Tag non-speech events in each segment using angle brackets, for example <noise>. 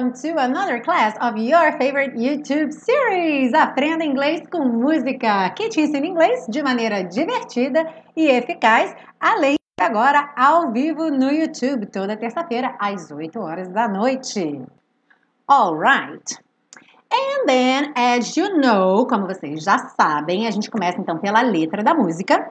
Welcome to another class of your favorite YouTube series. Aprenda inglês com música, que te ensina inglês de maneira divertida e eficaz, além de agora ao vivo no YouTube, toda terça-feira às 8 horas da noite. Alright. And then, as you know, como vocês já sabem, a gente começa então pela letra da música.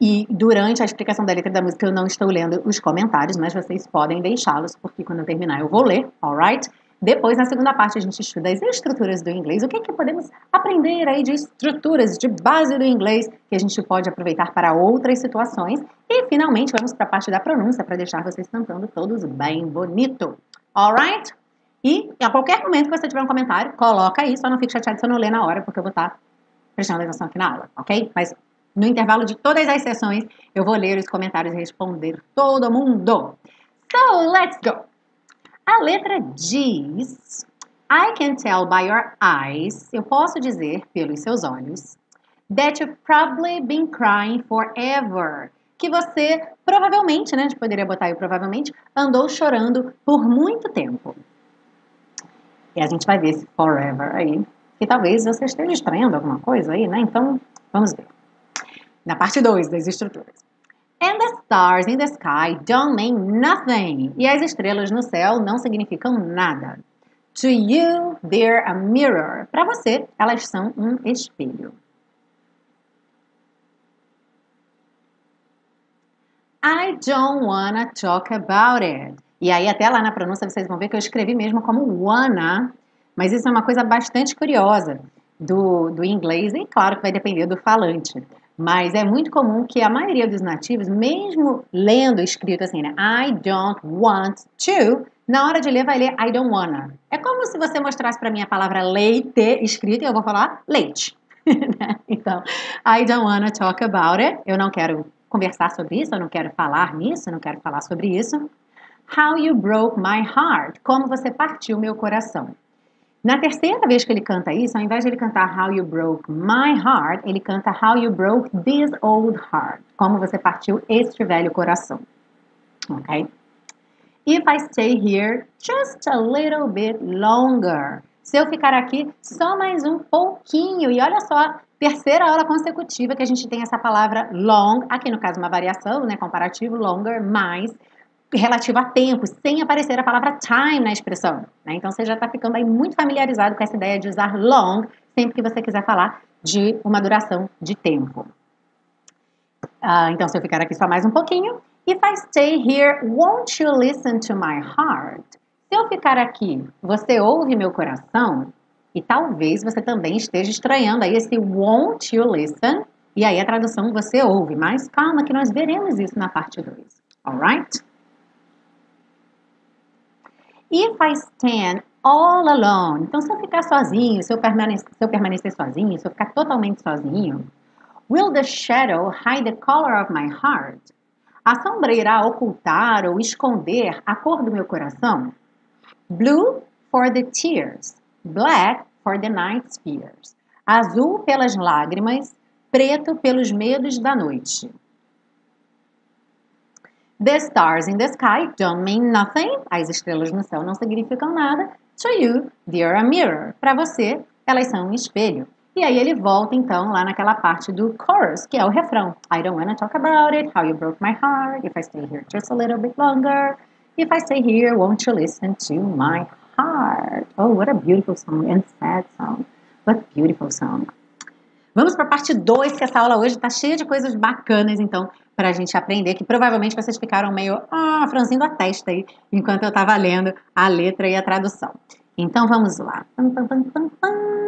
E durante a explicação da letra da música eu não estou lendo os comentários, mas vocês podem deixá-los, porque quando eu terminar eu vou ler, alright? Depois, na segunda parte, a gente estuda as estruturas do inglês. O que, é que podemos aprender aí de estruturas, de base do inglês, que a gente pode aproveitar para outras situações. E, finalmente, vamos para a parte da pronúncia, para deixar vocês cantando todos bem bonito. Alright? E, a qualquer momento que você tiver um comentário, coloca aí. Só não fique chateado se eu não ler na hora, porque eu vou estar prestando atenção aqui na aula, ok? Mas no intervalo de todas as sessões, eu vou ler os comentários e responder todo mundo. So, let's go! A letra diz: I can tell by your eyes, eu posso dizer pelos seus olhos, that you've probably been crying forever. Que você provavelmente, né? A gente poderia botar aí provavelmente, andou chorando por muito tempo. E a gente vai ver esse forever aí. Que talvez você esteja estranhando alguma coisa aí, né? Então, vamos ver na parte 2 das estruturas. And the stars in the sky don't mean nothing. E as estrelas no céu não significam nada. To you, they're a mirror. Para você, elas são um espelho. I don't wanna talk about it. E aí, até lá na pronúncia, vocês vão ver que eu escrevi mesmo como wanna, mas isso é uma coisa bastante curiosa do, do inglês, e claro que vai depender do falante. Mas é muito comum que a maioria dos nativos, mesmo lendo escrito assim, né? I don't want to, na hora de ler vai ler I don't wanna. É como se você mostrasse para mim a palavra leite escrita e eu vou falar leite. <laughs> Né? então, I don't wanna talk about it. Eu não quero conversar sobre isso, eu não quero falar nisso, eu não quero falar sobre isso. How you broke my heart. Como você partiu meu coração. Na terceira vez que ele canta isso, ao invés de ele cantar How You Broke My Heart, ele canta How You Broke This Old Heart. Como você partiu este velho coração. Ok? If I stay here just a little bit longer. Se eu ficar aqui só mais um pouquinho. E olha só, terceira aula consecutiva que a gente tem essa palavra long, aqui no caso uma variação, né, comparativo, longer, mais relativo a tempo, sem aparecer a palavra time na expressão. Né? Então você já está ficando aí muito familiarizado com essa ideia de usar long sempre que você quiser falar de uma duração de tempo. Uh, então, se eu ficar aqui só mais um pouquinho. If I stay here, won't you listen to my heart? Se eu ficar aqui, você ouve meu coração? E talvez você também esteja estranhando aí esse won't you listen. E aí a tradução você ouve. Mas calma que nós veremos isso na parte 2. Alright? If I stand all alone. Então, se eu ficar sozinho, se eu, permanecer, se eu permanecer sozinho, se eu ficar totalmente sozinho, will the shadow hide the color of my heart? A sombra irá ocultar ou esconder a cor do meu coração? Blue for the tears, black for the night's fears. Azul pelas lágrimas, preto pelos medos da noite. The stars in the sky don't mean nothing. As estrelas no céu não significam nada. To you, they're a mirror. Para você, elas são um espelho. E aí ele volta então lá naquela parte do chorus, que é o refrão. I don't wanna talk about it, how you broke my heart, if I stay here just a little bit longer. If I stay here, won't you listen to my heart? Oh, what a beautiful song and sad song. What beautiful song. Vamos para a parte 2, que essa aula hoje está cheia de coisas bacanas, então, para a gente aprender, que provavelmente vocês ficaram meio ah, franzindo a testa aí, enquanto eu estava lendo a letra e a tradução. Então, vamos lá.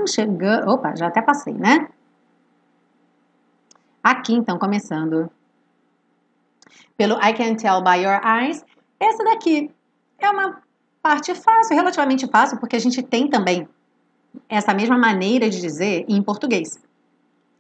Chegando... Opa, já até passei, né? Aqui, então, começando pelo I Can Tell By Your Eyes. Essa daqui é uma parte fácil, relativamente fácil, porque a gente tem também essa mesma maneira de dizer em português.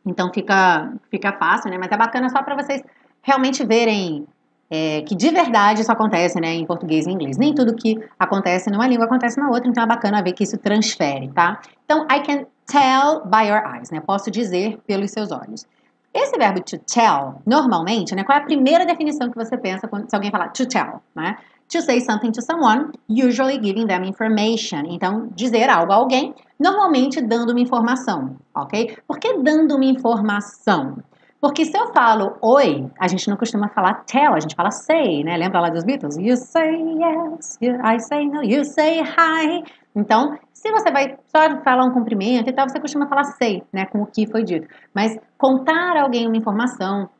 Então fica, fica fácil, né? Mas é bacana só para vocês realmente verem é, que de verdade isso acontece né, em português e inglês. Nem tudo que acontece numa língua acontece na outra, então é bacana ver que isso transfere, tá? Então, I can tell by your eyes, né? Posso dizer pelos seus olhos. Esse verbo to tell, normalmente, né? Qual é a primeira definição que você pensa quando se alguém falar to tell, né? To say something to someone, usually giving them information. Então, dizer algo a alguém, normalmente dando uma informação, ok? Por que dando uma informação? Porque se eu falo oi, a gente não costuma falar tell, a gente fala say, né? Lembra lá dos Beatles? You say yes, I say no, you say hi. Então, se você vai só falar um cumprimento e tal, você costuma falar say, né? Com o que foi dito. Mas contar a alguém uma informação,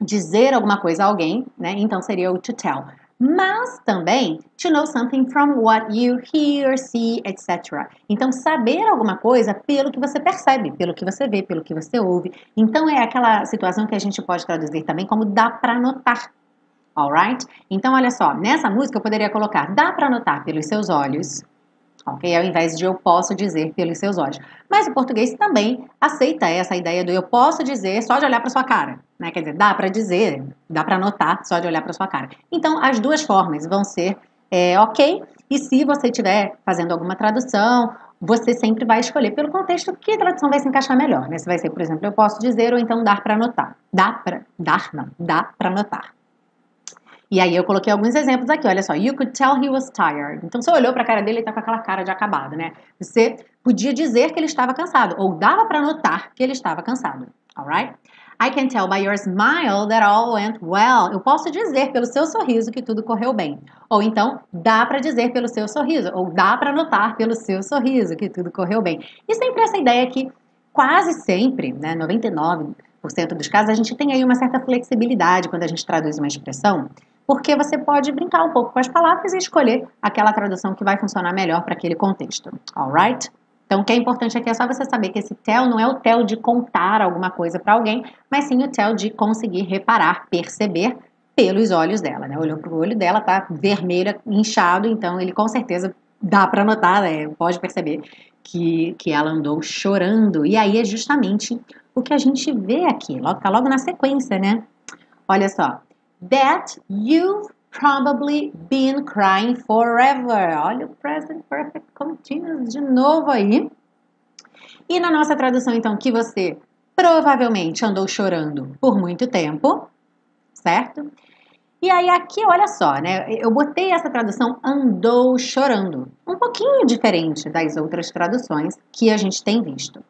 dizer alguma coisa a alguém, né? Então seria o to tell mas também to know something from what you hear, see, etc. Então, saber alguma coisa pelo que você percebe, pelo que você vê, pelo que você ouve. Então, é aquela situação que a gente pode traduzir também como dá para notar. Alright? Então, olha só, nessa música eu poderia colocar dá para notar pelos seus olhos, ok? Ao invés de eu posso dizer pelos seus olhos. Mas o português também aceita essa ideia do eu posso dizer só de olhar para sua cara, né? Quer dizer, dá para dizer, dá para notar só de olhar para sua cara. Então, as duas formas vão ser é, ok. E se você estiver fazendo alguma tradução, você sempre vai escolher pelo contexto que tradução vai se encaixar melhor, né? Se vai ser, por exemplo, eu posso dizer ou então dar para notar. Dá para dar não, dá para notar. E aí eu coloquei alguns exemplos aqui, olha só. You could tell he was tired. Então você olhou para a cara dele e tá com aquela cara de acabado, né? Você podia dizer que ele estava cansado, ou dava para notar que ele estava cansado. Alright? I can tell by your smile that all went well. Eu posso dizer pelo seu sorriso que tudo correu bem. Ou então, dá para dizer pelo seu sorriso, ou dá para notar pelo seu sorriso que tudo correu bem. E sempre essa ideia que quase sempre, né, 99% dos casos, a gente tem aí uma certa flexibilidade quando a gente traduz uma expressão porque você pode brincar um pouco com as palavras e escolher aquela tradução que vai funcionar melhor para aquele contexto. Alright? Então, o que é importante aqui é só você saber que esse tell não é o tell de contar alguma coisa para alguém, mas sim o tell de conseguir reparar, perceber pelos olhos dela, né? Olhou para o olho dela, tá vermelha, inchado, então ele com certeza dá para notar, né? pode perceber que, que ela andou chorando. E aí é justamente o que a gente vê aqui, logo, tá logo na sequência, né? Olha só, that you've probably been crying forever. Olha o present perfect continuous de novo aí. E na nossa tradução, então, que você provavelmente andou chorando por muito tempo, certo? E aí aqui, olha só, né? Eu botei essa tradução andou chorando, um pouquinho diferente das outras traduções que a gente tem visto.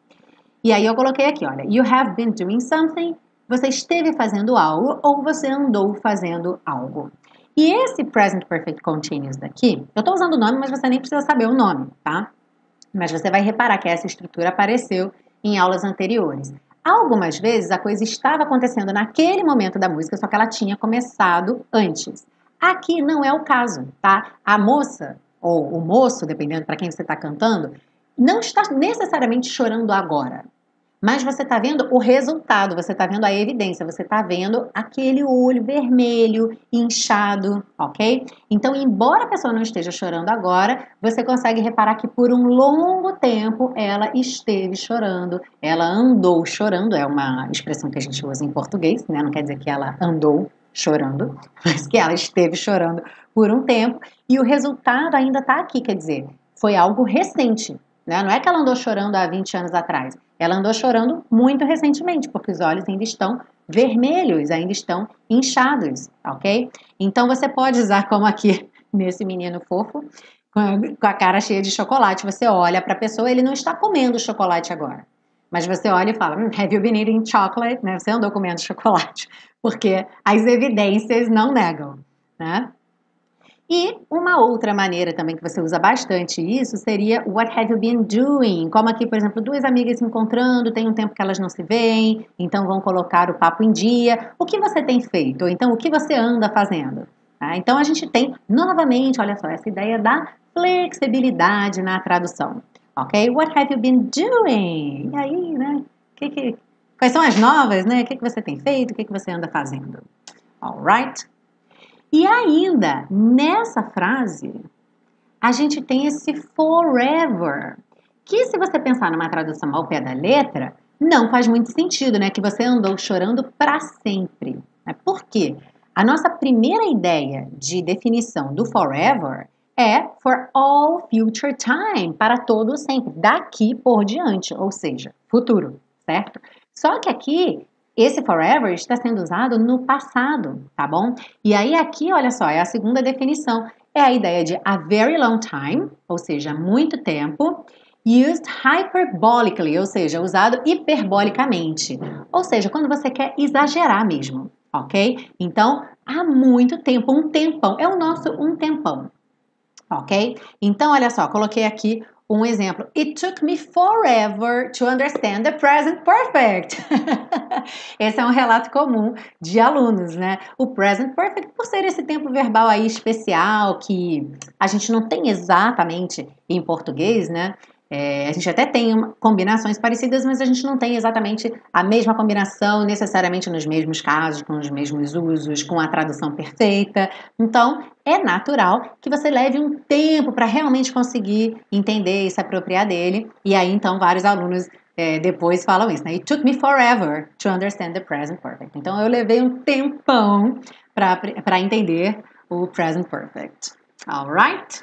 E aí eu coloquei aqui, olha, you have been doing something você esteve fazendo algo ou você andou fazendo algo. E esse present perfect continuous daqui, eu estou usando o nome, mas você nem precisa saber o nome, tá? Mas você vai reparar que essa estrutura apareceu em aulas anteriores. Algumas vezes a coisa estava acontecendo naquele momento da música, só que ela tinha começado antes. Aqui não é o caso, tá? A moça ou o moço, dependendo para quem você está cantando, não está necessariamente chorando agora. Mas você está vendo o resultado, você está vendo a evidência, você está vendo aquele olho vermelho, inchado, ok? Então, embora a pessoa não esteja chorando agora, você consegue reparar que por um longo tempo ela esteve chorando, ela andou chorando, é uma expressão que a gente usa em português, né? Não quer dizer que ela andou chorando, <laughs> mas que ela esteve chorando por um tempo e o resultado ainda está aqui, quer dizer, foi algo recente, né? Não é que ela andou chorando há 20 anos atrás, ela andou chorando muito recentemente, porque os olhos ainda estão vermelhos, ainda estão inchados, ok? Então você pode usar como aqui <laughs> nesse menino fofo, com a cara cheia de chocolate. Você olha para a pessoa, ele não está comendo chocolate agora. Mas você olha e fala, hum, have you been eating chocolate? Né? Você andou comendo <laughs> chocolate. Porque as evidências não negam, né? E uma outra maneira também que você usa bastante isso seria what have you been doing? Como aqui, por exemplo, duas amigas se encontrando, tem um tempo que elas não se veem, então vão colocar o papo em dia. O que você tem feito? Ou então o que você anda fazendo? Tá? Então a gente tem novamente, olha só, essa ideia da flexibilidade na tradução. Ok? What have you been doing? E aí, né? Que que, quais são as novas, né? O que, que você tem feito? O que, que você anda fazendo? Alright? E ainda, nessa frase, a gente tem esse forever, que se você pensar numa tradução ao pé da letra, não faz muito sentido, né? Que você andou chorando para sempre. Né? Por quê? A nossa primeira ideia de definição do forever é for all future time, para todo sempre, daqui por diante, ou seja, futuro, certo? Só que aqui esse forever está sendo usado no passado, tá bom? E aí aqui, olha só, é a segunda definição. é a ideia de a very long time, ou seja, muito tempo, used hyperbolically, ou seja, usado hiperbolicamente, ou seja, quando você quer exagerar mesmo, ok? Então, há muito tempo, um tempão, é o nosso um tempão, ok? Então, olha só, coloquei aqui um exemplo. It took me forever to understand the present perfect. <laughs> esse é um relato comum de alunos, né? O present perfect, por ser esse tempo verbal aí especial que a gente não tem exatamente em português, né? É, a gente até tem combinações parecidas, mas a gente não tem exatamente a mesma combinação, necessariamente nos mesmos casos, com os mesmos usos, com a tradução perfeita. Então, é natural que você leve um tempo para realmente conseguir entender e se apropriar dele. E aí, então, vários alunos é, depois falam isso, né? It took me forever to understand the present perfect. Então, eu levei um tempão para entender o present perfect. Alright?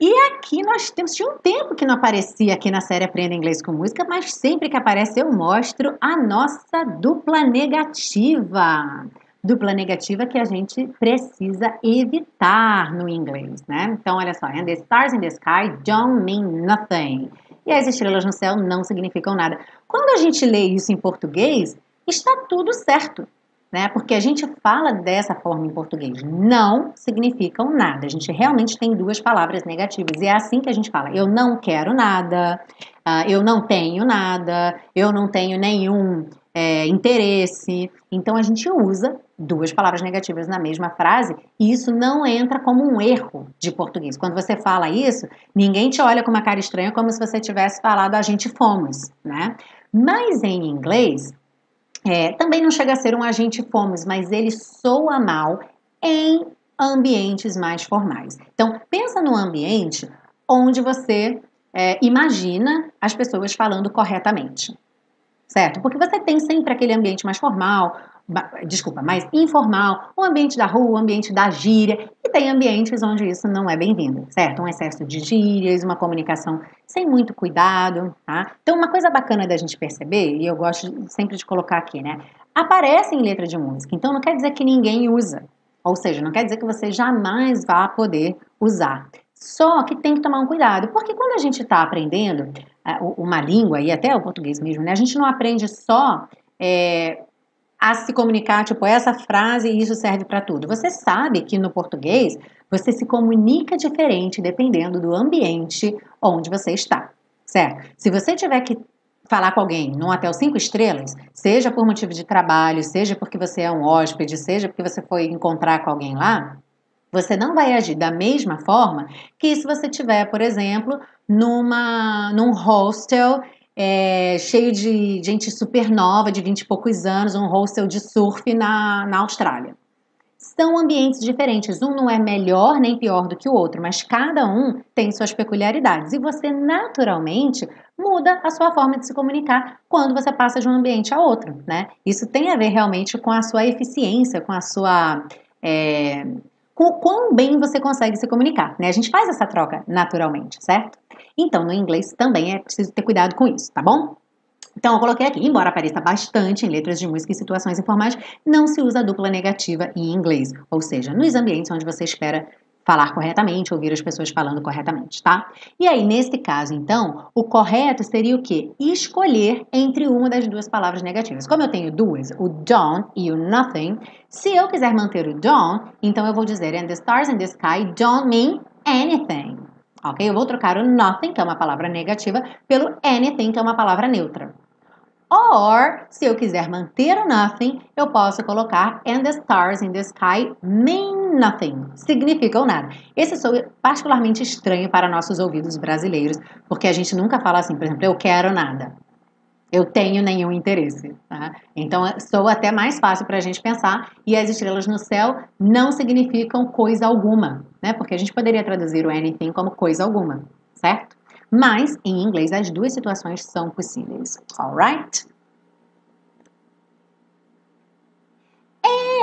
E aqui nós temos, tinha um tempo que não aparecia aqui na série Aprenda Inglês com Música, mas sempre que aparece eu mostro a nossa dupla negativa. Dupla negativa que a gente precisa evitar no inglês, né? Então, olha só, and the stars in the sky don't mean nothing. E as estrelas no céu não significam nada. Quando a gente lê isso em português, está tudo certo né? Porque a gente fala dessa forma em português. Não significam nada. A gente realmente tem duas palavras negativas. E é assim que a gente fala. Eu não quero nada, uh, eu não tenho nada, eu não tenho nenhum é, interesse. Então a gente usa duas palavras negativas na mesma frase e isso não entra como um erro de português. Quando você fala isso, ninguém te olha com uma cara estranha como se você tivesse falado a gente fomos, né? Mas em inglês, é, também não chega a ser um agente fomos, mas ele soa mal em ambientes mais formais. Então, pensa num ambiente onde você é, imagina as pessoas falando corretamente, certo? Porque você tem sempre aquele ambiente mais formal, desculpa, mais informal, o ambiente da rua, o ambiente da gíria, e tem ambientes onde isso não é bem-vindo, certo? Um excesso de gírias, uma comunicação sem muito cuidado, tá? Então, uma coisa bacana da gente perceber, e eu gosto sempre de colocar aqui, né? Aparece em letra de música, então não quer dizer que ninguém usa, ou seja, não quer dizer que você jamais vá poder usar. Só que tem que tomar um cuidado, porque quando a gente está aprendendo uh, uma língua, e até o português mesmo, né? A gente não aprende só é, a se comunicar, tipo, essa frase e isso serve para tudo. Você sabe que no português você se comunica diferente dependendo do ambiente onde você está, certo? Se você tiver que falar com alguém num hotel cinco estrelas, seja por motivo de trabalho, seja porque você é um hóspede, seja porque você foi encontrar com alguém lá, você não vai agir da mesma forma que se você tiver, por exemplo, numa num hostel é, cheio de gente super nova, de 20 e poucos anos, um hostel de surf na, na Austrália. São ambientes diferentes, um não é melhor nem pior do que o outro, mas cada um tem suas peculiaridades e você naturalmente muda a sua forma de se comunicar quando você passa de um ambiente a outro, né? Isso tem a ver realmente com a sua eficiência, com a sua é, com o quão bem você consegue se comunicar, né? A gente faz essa troca naturalmente, certo? Então, no inglês também é preciso ter cuidado com isso, tá bom? Então, eu coloquei aqui, embora apareça bastante em letras de música e situações informais, não se usa dupla negativa em inglês, ou seja, nos ambientes onde você espera falar corretamente, ouvir as pessoas falando corretamente, tá? E aí, nesse caso, então, o correto seria o quê? Escolher entre uma das duas palavras negativas. Como eu tenho duas, o don't e o nothing, se eu quiser manter o don't, então eu vou dizer and the stars in the sky don't mean anything ok? Eu vou trocar o nothing, que é uma palavra negativa, pelo anything, que é uma palavra neutra. Or, se eu quiser manter o nothing, eu posso colocar and the stars in the sky mean nothing, significam nada. Esse sou particularmente estranho para nossos ouvidos brasileiros, porque a gente nunca fala assim, por exemplo, eu quero nada eu tenho nenhum interesse. Tá? Então, sou até mais fácil para a gente pensar. E as estrelas no céu não significam coisa alguma, né? Porque a gente poderia traduzir o anything como coisa alguma, certo? Mas, em inglês, as duas situações são possíveis. Alright?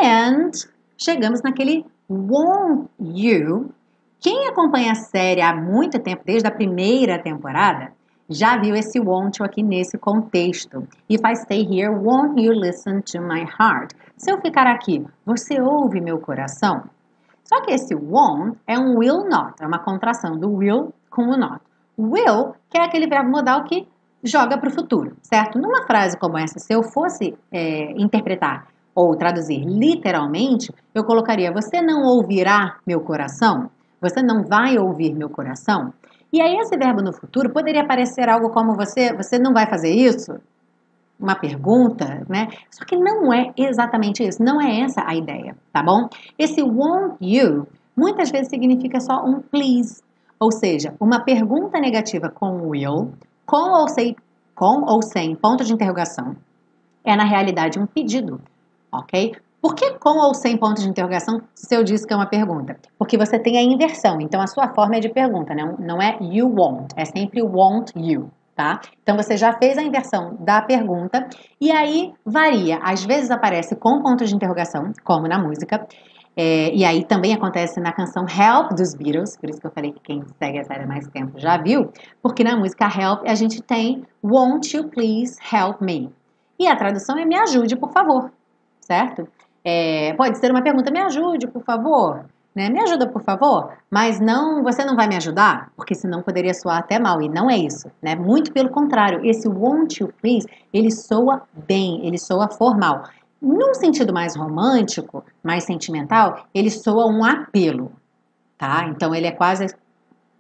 And chegamos naquele won't you. Quem acompanha a série há muito tempo, desde a primeira temporada, já viu esse want aqui nesse contexto. If I stay here, won't you listen to my heart? Se eu ficar aqui, você ouve meu coração? Só que esse won't é um will not, é uma contração do will com o not. Will, que é aquele verbo modal que joga para o futuro, certo? Numa frase como essa, se eu fosse é, interpretar ou traduzir literalmente, eu colocaria: Você não ouvirá meu coração? Você não vai ouvir meu coração? E aí esse verbo no futuro poderia parecer algo como você, você não vai fazer isso? Uma pergunta, né? Só que não é exatamente isso, não é essa a ideia, tá bom? Esse won't you muitas vezes significa só um please, ou seja, uma pergunta negativa com will, com ou sem, com ou sem ponto de interrogação, é na realidade um pedido, ok? Por que com ou sem ponto de interrogação se eu disse que é uma pergunta? Porque você tem a inversão, então a sua forma é de pergunta, né? não é you won't, é sempre won't you, tá? Então você já fez a inversão da pergunta e aí varia. Às vezes aparece com ponto de interrogação, como na música, é, e aí também acontece na canção Help dos Beatles, por isso que eu falei que quem segue a série há mais tempo já viu, porque na música Help a gente tem Won't you please help me? E a tradução é me ajude, por favor, certo? É, pode ser uma pergunta, me ajude, por favor. Né? Me ajuda, por favor. Mas não, você não vai me ajudar? Porque senão poderia soar até mal. E não é isso. Né? Muito pelo contrário. Esse won't you please, ele soa bem, ele soa formal. Num sentido mais romântico, mais sentimental, ele soa um apelo. Tá? Então ele é quase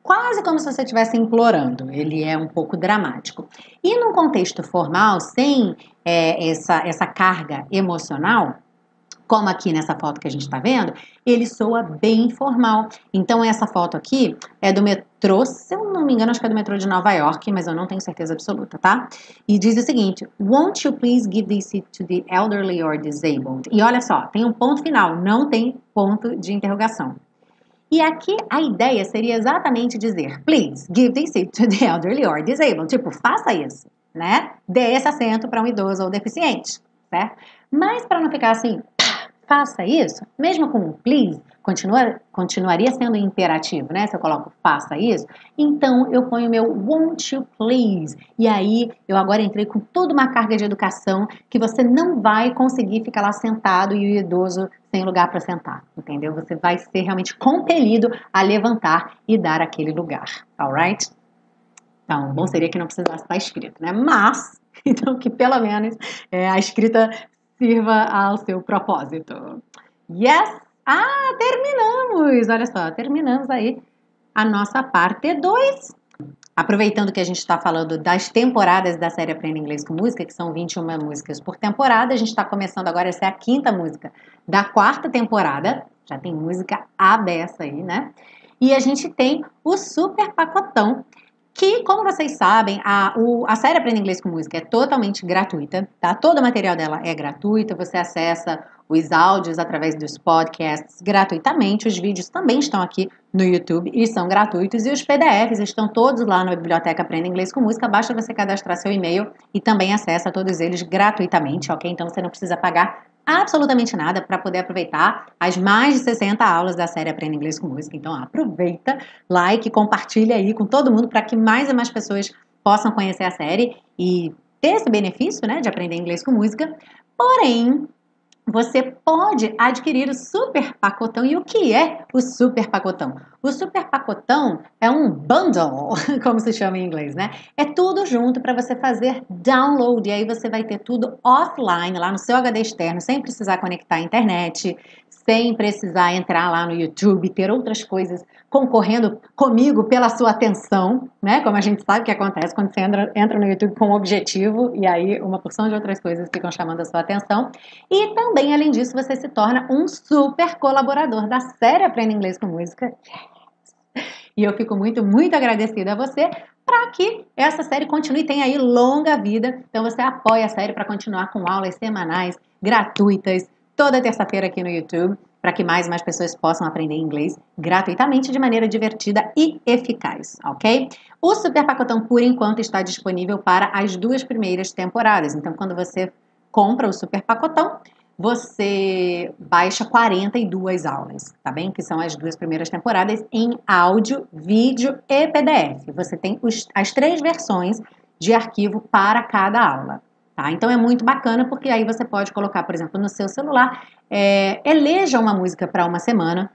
quase como se você estivesse implorando. Ele é um pouco dramático. E num contexto formal, sem é, essa, essa carga emocional, como aqui nessa foto que a gente está vendo, ele soa bem formal. Então, essa foto aqui é do metrô, se eu não me engano, acho que é do metrô de Nova York, mas eu não tenho certeza absoluta, tá? E diz o seguinte: Won't you please give this seat to the elderly or disabled? E olha só, tem um ponto final, não tem ponto de interrogação. E aqui a ideia seria exatamente dizer: Please give this seat to the elderly or disabled. Tipo, faça isso, né? Dê esse assento para um idoso ou deficiente, certo? Mas para não ficar assim, faça isso, mesmo com um please, continua, continuaria sendo imperativo, né? Se eu coloco faça isso, então eu ponho meu won't you please. E aí eu agora entrei com toda uma carga de educação que você não vai conseguir ficar lá sentado e o idoso sem lugar para sentar, entendeu? Você vai ser realmente compelido a levantar e dar aquele lugar, alright? Então, bom seria que não precisasse estar escrito, né? Mas, <laughs> então que pelo menos é, a escrita sirva ao seu propósito. Yes! Ah, terminamos! Olha só, terminamos aí a nossa parte 2. Aproveitando que a gente está falando das temporadas da série Aprenda Inglês com Música, que são 21 músicas por temporada, a gente está começando agora, essa é a quinta música da quarta temporada, já tem música abessa aí, né? E a gente tem o super pacotão, que, como vocês sabem, a, o, a série Aprenda Inglês com Música é totalmente gratuita, tá? Todo o material dela é gratuito, você acessa os áudios através dos podcasts gratuitamente, os vídeos também estão aqui no YouTube e são gratuitos, e os PDFs estão todos lá na Biblioteca Aprenda Inglês com Música, basta você cadastrar seu e-mail e também acessa todos eles gratuitamente, ok? Então você não precisa pagar absolutamente nada para poder aproveitar as mais de 60 aulas da série Aprenda Inglês com Música. Então aproveita, like, compartilha aí com todo mundo para que mais e mais pessoas possam conhecer a série e ter esse benefício, né, de aprender inglês com música. Porém, você pode adquirir o super pacotão. E o que é o super pacotão? O super pacotão é um bundle, <laughs> como se chama em inglês, né? É tudo junto para você fazer download. E aí você vai ter tudo offline, lá no seu HD externo, sem precisar conectar a internet, sem precisar entrar lá no YouTube, ter outras coisas concorrendo comigo pela sua atenção, né? Como a gente sabe que acontece quando você entra, entra no YouTube com um objetivo e aí uma porção de outras coisas ficam chamando a sua atenção. E também, além disso, você se torna um super colaborador da série Aprenda Inglês com Música. E eu fico muito, muito agradecida a você para que essa série continue e tenha aí longa vida. Então você apoia a série para continuar com aulas semanais gratuitas toda terça-feira aqui no YouTube, para que mais e mais pessoas possam aprender inglês gratuitamente de maneira divertida e eficaz, ok? O Super Pacotão, por enquanto, está disponível para as duas primeiras temporadas. Então, quando você compra o Super Pacotão, você baixa 42 aulas, tá bem? Que são as duas primeiras temporadas em áudio, vídeo e PDF. Você tem os, as três versões de arquivo para cada aula. Tá? Então é muito bacana porque aí você pode colocar, por exemplo, no seu celular, é, eleja uma música para uma semana,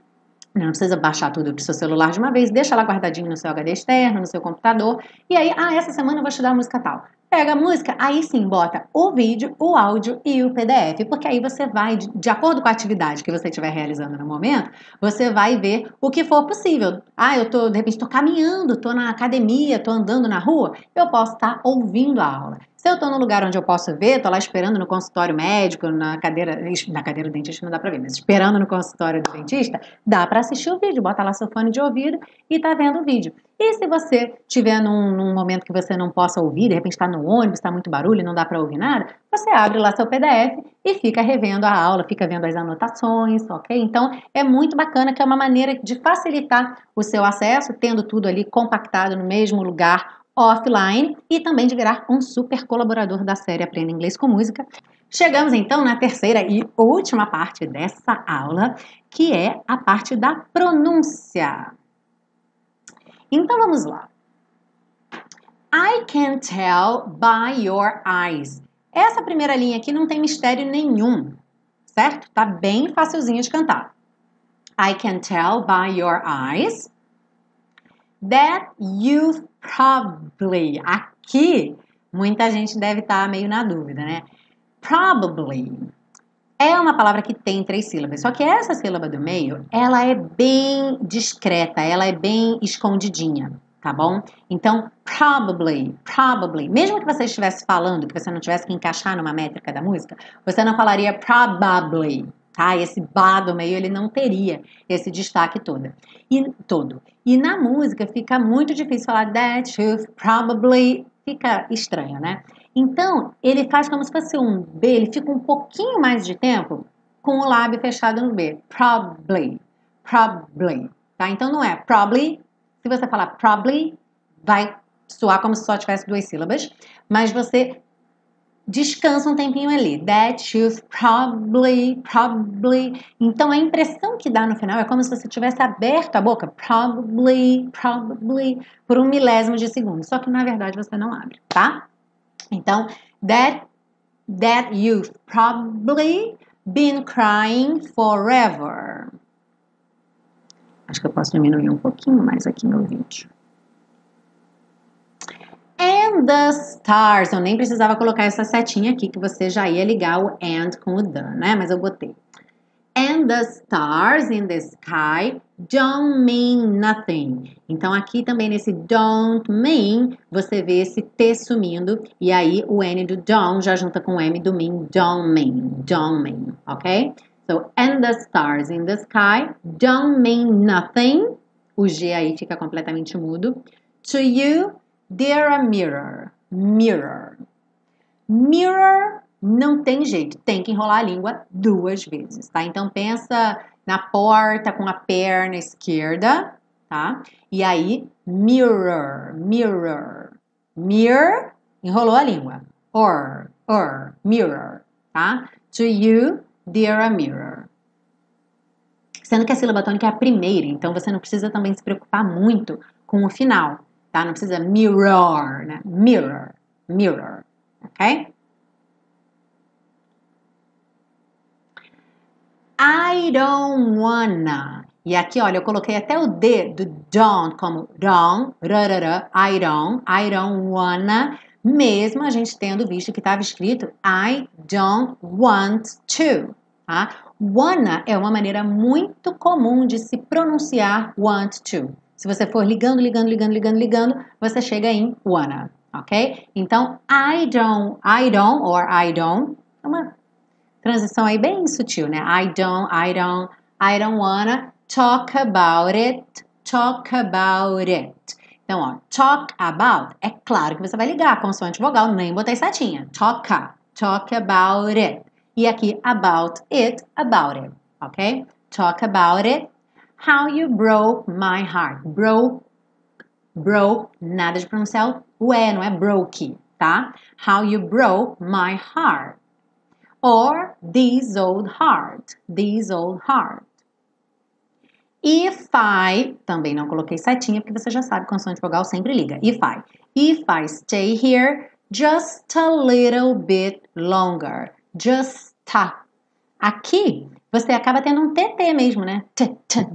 não precisa baixar tudo para o seu celular de uma vez, deixa lá guardadinho no seu HD externo, no seu computador, e aí, ah, essa semana eu vou estudar música tal. Pega a música, aí sim bota o vídeo, o áudio e o PDF, porque aí você vai, de acordo com a atividade que você estiver realizando no momento, você vai ver o que for possível. Ah, eu tô, de repente, estou caminhando, estou na academia, estou andando na rua, eu posso estar tá ouvindo a aula. Se eu estou num lugar onde eu posso ver, estou lá esperando no consultório médico, na cadeira, na cadeira do dentista não dá para ver, mas esperando no consultório do dentista, dá para assistir o vídeo, bota lá seu fone de ouvido e tá vendo o vídeo. E se você tiver num, num momento que você não possa ouvir, de repente está no ônibus, está muito barulho não dá para ouvir nada, você abre lá seu PDF e fica revendo a aula, fica vendo as anotações, ok? Então é muito bacana que é uma maneira de facilitar o seu acesso, tendo tudo ali compactado no mesmo lugar offline e também de virar um super colaborador da série Aprenda Inglês com Música. Chegamos então na terceira e última parte dessa aula, que é a parte da pronúncia. Então vamos lá. I can tell by your eyes. Essa primeira linha aqui não tem mistério nenhum, certo? Tá bem facilzinho de cantar. I can tell by your eyes that you probably. Aqui, muita gente deve estar tá meio na dúvida, né? Probably é uma palavra que tem três sílabas, só que essa sílaba do meio, ela é bem discreta, ela é bem escondidinha, tá bom? Então, probably, probably, mesmo que você estivesse falando, que você não tivesse que encaixar numa métrica da música, você não falaria probably, tá? Esse ba do meio ele não teria esse destaque todo. E todo. E na música fica muito difícil falar that you probably fica estranho, né? Então, ele faz como se fosse um B, ele fica um pouquinho mais de tempo com o lábio fechado no B. Probably. Probably. Tá? Então não é probably. Se você falar probably, vai soar como se só tivesse duas sílabas, mas você descansa um tempinho ali. That you probably, probably. Então a impressão que dá no final é como se você tivesse aberto a boca, probably, probably, por um milésimo de segundo. Só que na verdade você não abre, tá? Então, that that you've probably been crying forever. Acho que eu posso diminuir um pouquinho mais aqui meu vídeo. And the stars. Eu nem precisava colocar essa setinha aqui que você já ia ligar o and com o the, né? Mas eu botei. And the stars in the sky don't mean nothing. Então, aqui também nesse don't mean, você vê esse T sumindo, e aí o N do don't já junta com o M do mean, don't mean, don't mean, ok? So, and the stars in the sky don't mean nothing. O G aí fica completamente mudo. To you, they're a mirror. Mirror. Mirror não tem jeito, tem que enrolar a língua duas vezes, tá? Então pensa na porta com a perna esquerda, tá? E aí mirror, mirror, mirror, enrolou a língua. Or, or, mirror, tá? To you, dear a mirror. Sendo que a sílaba tônica é a primeira, então você não precisa também se preocupar muito com o final, tá? Não precisa mirror, né? Mirror, mirror, ok? I don't wanna. E aqui, olha, eu coloquei até o D do don't como don't, rarara, I don't, I don't wanna, mesmo a gente tendo visto que estava escrito I don't want to, tá? Wanna é uma maneira muito comum de se pronunciar want to. Se você for ligando, ligando, ligando, ligando, ligando, você chega em wanna, ok? Então, I don't, I don't or I don't é uma Transição aí bem sutil, né? I don't, I don't, I don't wanna talk about it, talk about it. Então, ó, talk about, é claro que você vai ligar a consoante vogal, nem botar setinha. Talk, talk about it. E aqui, about it, about it, ok? Talk about it. How you broke my heart. Broke, broke, nada de pronunciar o E, não é broke, tá? How you broke my heart. Or these old heart. These old heart. If I, também não coloquei setinha porque você já sabe consoante vogal sempre liga. If I. If I stay here just a little bit longer. Just tá. Aqui você acaba tendo um TT mesmo, né?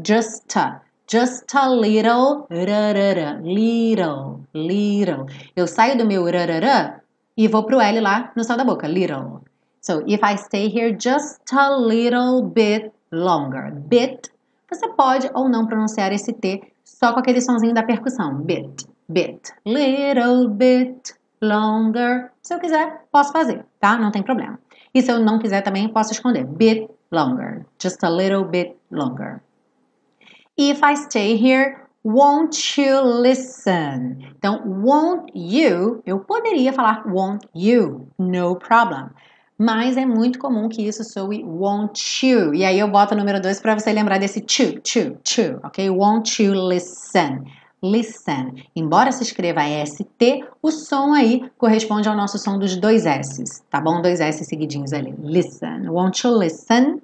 Just a. Just a little, rarara, little, little. Eu saio do meu rarara e vou pro L lá no céu da boca, little. So, if I stay here just a little bit longer. Bit, você pode ou não pronunciar esse T só com aquele sonzinho da percussão. Bit, bit, little bit longer. Se eu quiser, posso fazer, tá? Não tem problema. E se eu não quiser também, posso esconder. Bit longer. Just a little bit longer. If I stay here, won't you listen? Então, won't you, eu poderia falar won't you, no problem. Mas é muito comum que isso soe won't you. E aí eu boto o número 2 para você lembrar desse to, to, to, ok? Won't you listen? Listen. Embora se escreva ST, o som aí corresponde ao nosso som dos dois S's, tá bom? Dois S seguidinhos ali. Listen. Won't you listen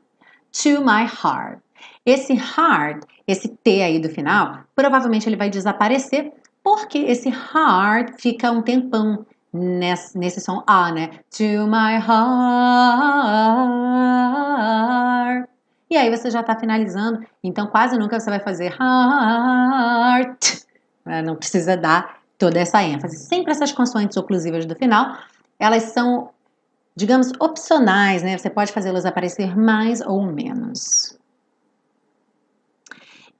to my heart? Esse heart, esse T aí do final, provavelmente ele vai desaparecer porque esse heart fica um tempão nesse, nesse som A, né? To my heart. E aí você já está finalizando, então quase nunca você vai fazer heart. Né? Não precisa dar toda essa ênfase. Sempre essas consoantes oclusivas do final, elas são, digamos, opcionais, né? Você pode fazê-las aparecer mais ou menos.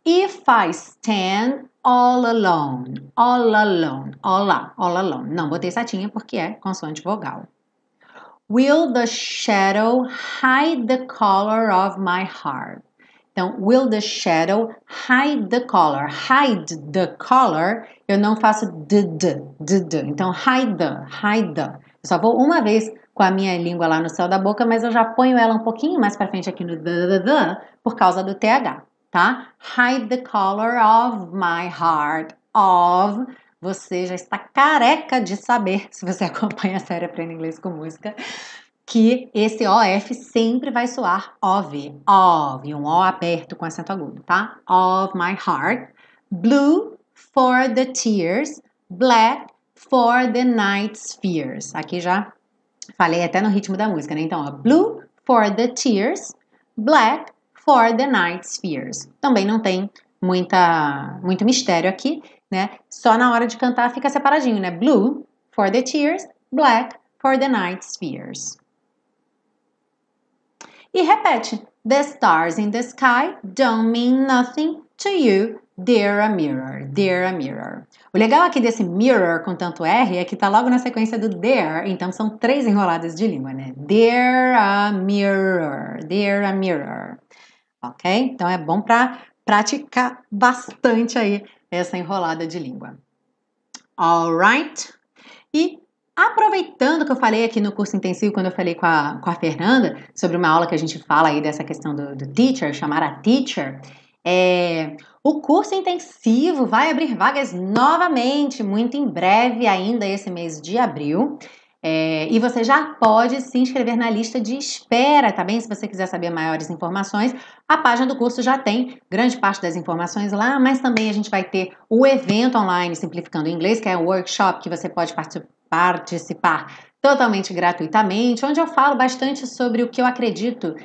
If I stand all alone, all alone, all, all alone. Não botei setinha porque é consoante vogal. Will the shadow hide the color of my heart? Então, will the shadow hide the color? Hide the color, eu não faço d, d, d, d. Então, hide the, hide the. Eu só vou uma vez com a minha língua lá no céu da boca, mas eu já ponho ela um pouquinho mais para frente aqui no d, d, d, por causa do TH tá? Hide the color of my heart. Of. Você já está careca de saber, <laughs> se você acompanha a série Aprenda Inglês com Música, que esse OF sempre vai soar OV. OV. Um O aberto com acento agudo, tá? Of my heart. Blue for the tears. Black for the night's fears. Aqui já falei até no ritmo da música, né? Então, ó, blue for the tears. Black for the night spheres. Também não tem muita, muito mistério aqui, né? Só na hora de cantar fica separadinho, né? Blue for the tears, black for the night spheres. E repete. The stars in the sky don't mean nothing to you. They're a mirror, they're a mirror. O legal aqui desse mirror com tanto R é que tá logo na sequência do there, então são três enroladas de língua, né? They're a mirror, they're a mirror ok? Então é bom para praticar bastante aí essa enrolada de língua. Alright? E aproveitando que eu falei aqui no curso intensivo, quando eu falei com a, com a Fernanda, sobre uma aula que a gente fala aí dessa questão do, do teacher, chamar a teacher, é, o curso intensivo vai abrir vagas novamente, muito em breve, ainda esse mês de abril. É, e você já pode se inscrever na lista de espera, tá bem? Se você quiser saber maiores informações, a página do curso já tem grande parte das informações lá, mas também a gente vai ter o evento online Simplificando o Inglês, que é um workshop que você pode participar totalmente gratuitamente, onde eu falo bastante sobre o que eu acredito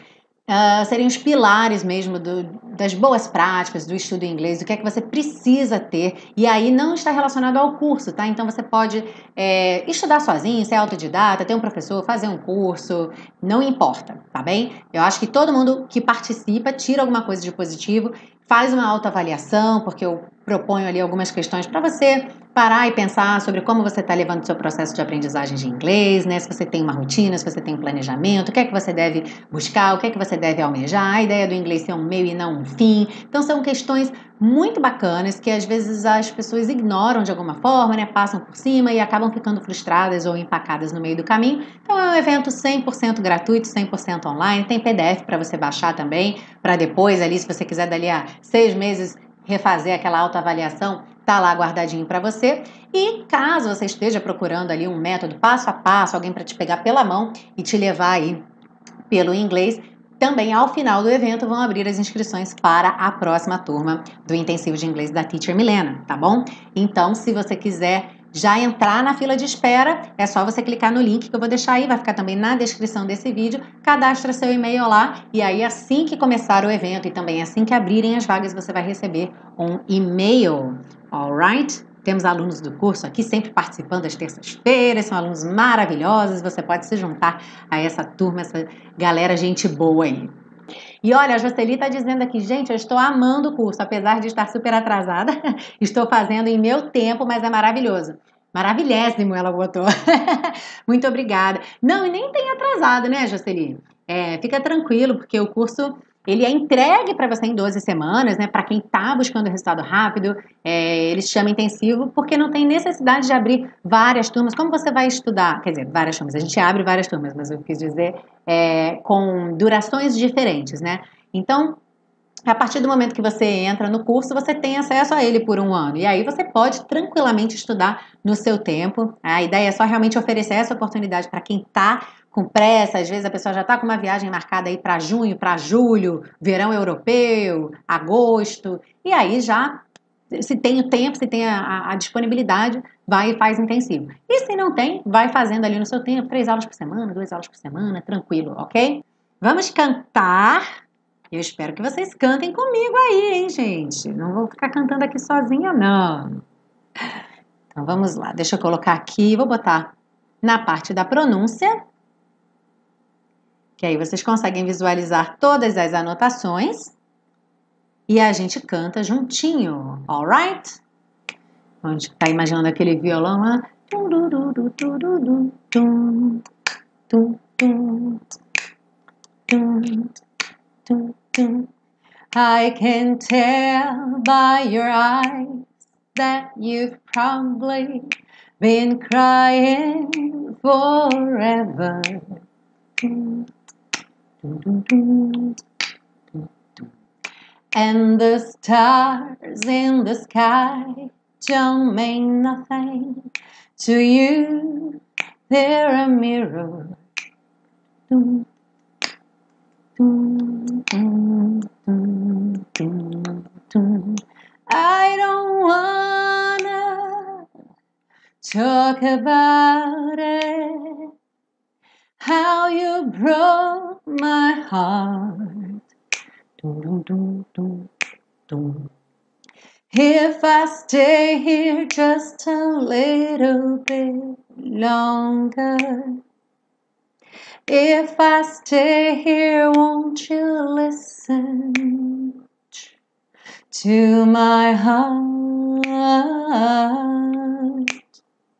uh, seriam os pilares mesmo do, das boas práticas do estudo em inglês, o que é que você precisa ter, e aí não está relacionado ao curso, tá? Então você pode é, estudar sozinho, ser autodidata, ter um professor, fazer um curso, não importa, tá bem? Eu acho que todo mundo que participa tira alguma coisa de positivo, faz uma autoavaliação, porque eu proponho ali algumas questões para você parar e pensar sobre como você está levando o seu processo de aprendizagem de inglês, né? Se você tem uma rotina, se você tem um planejamento, o que é que você deve buscar, o que é que você deve almejar, a ideia do inglês ser um meio e não um fim. Então são questões muito bacanas que às vezes as pessoas ignoram de alguma forma, né? Passam por cima e acabam ficando frustradas ou empacadas no meio do caminho. Então é um evento 100% gratuito, 100% online. Tem PDF para você baixar também, para depois ali, se você quiser dali a seis meses refazer aquela autoavaliação, tá lá guardadinho para você. E caso você esteja procurando ali um método passo a passo, alguém para te pegar pela mão e te levar aí pelo inglês. Também ao final do evento vão abrir as inscrições para a próxima turma do intensivo de inglês da Teacher Milena, tá bom? Então, se você quiser já entrar na fila de espera, é só você clicar no link que eu vou deixar aí, vai ficar também na descrição desse vídeo. Cadastra seu e-mail lá e aí assim que começar o evento e também assim que abrirem as vagas, você vai receber um e-mail. Alright? Temos alunos do curso aqui sempre participando das terças-feiras, são alunos maravilhosos, você pode se juntar a essa turma, essa galera gente boa aí. E olha, a Jocely está dizendo aqui, gente, eu estou amando o curso, apesar de estar super atrasada. <laughs> estou fazendo em meu tempo, mas é maravilhoso. Maravilhésimo, ela botou. <laughs> Muito obrigada. Não, e nem tem atrasado, né, Jocely? É, fica tranquilo, porque o curso ele é entregue para você em 12 semanas, né? Para quem está buscando resultado rápido, é, ele chama intensivo, porque não tem necessidade de abrir várias turmas. Como você vai estudar? Quer dizer, várias turmas. A gente abre várias turmas, mas eu quis dizer é, com durações diferentes, né? Então, a partir do momento que você entra no curso, você tem acesso a ele por um ano. E aí você pode tranquilamente estudar no seu tempo. A ideia é só realmente oferecer essa oportunidade para quem está com pressa, às vezes a pessoa já está com uma viagem marcada aí para junho, para julho, verão europeu, agosto, e aí já, se tem o tempo, se tem a, a, disponibilidade, vai e faz intensivo. E se não tem, vai fazendo ali no seu tempo, três aulas por semana, duas aulas por semana, tranquilo, ok? Vamos cantar. Eu espero que vocês cantem comigo aí, hein, gente? Não vou ficar cantando aqui sozinha, não. Então vamos lá, deixa eu colocar aqui, vou botar na parte da pronúncia que aí vocês conseguem visualizar todas as anotações e a gente canta juntinho, alright? Onde tá imaginando aquele violão lá? I can tell by your eyes that you've probably been crying forever. And the stars in the sky don't mean nothing to you. They're a mirror. I don't wanna talk about it how you broke my heart. If I stay here just a little bit longer, if I stay here, won't you listen to my heart?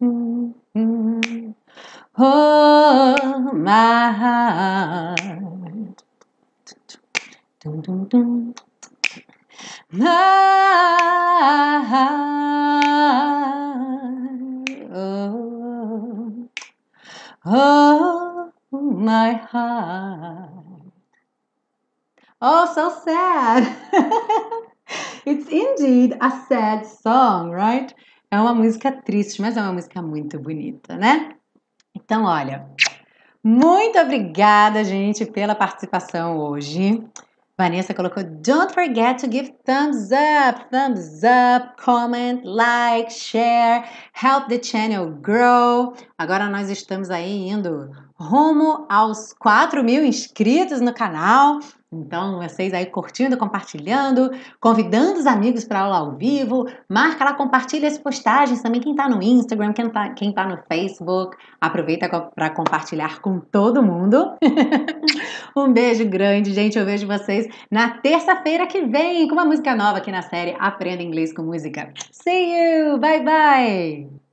Mm-hmm. Oh, my heart. My heart. Oh, oh, my heart. Oh, so sad. <laughs> it's indeed a sad song, right? É uma música triste, mas é uma música muito bonita, né? Então, olha, muito obrigada, gente, pela participação hoje. Vanessa colocou: Don't forget to give thumbs up, thumbs up, comment, like, share, help the channel grow. Agora nós estamos aí indo rumo aos 4 mil inscritos no canal. Então, vocês aí curtindo, compartilhando, convidando os amigos para aula ao vivo, marca lá, compartilha as postagens também, quem está no Instagram, quem está quem tá no Facebook, aproveita para compartilhar com todo mundo. <laughs> um beijo grande, gente, eu vejo vocês na terça-feira que vem com uma música nova aqui na série Aprenda Inglês com Música. See you, bye bye!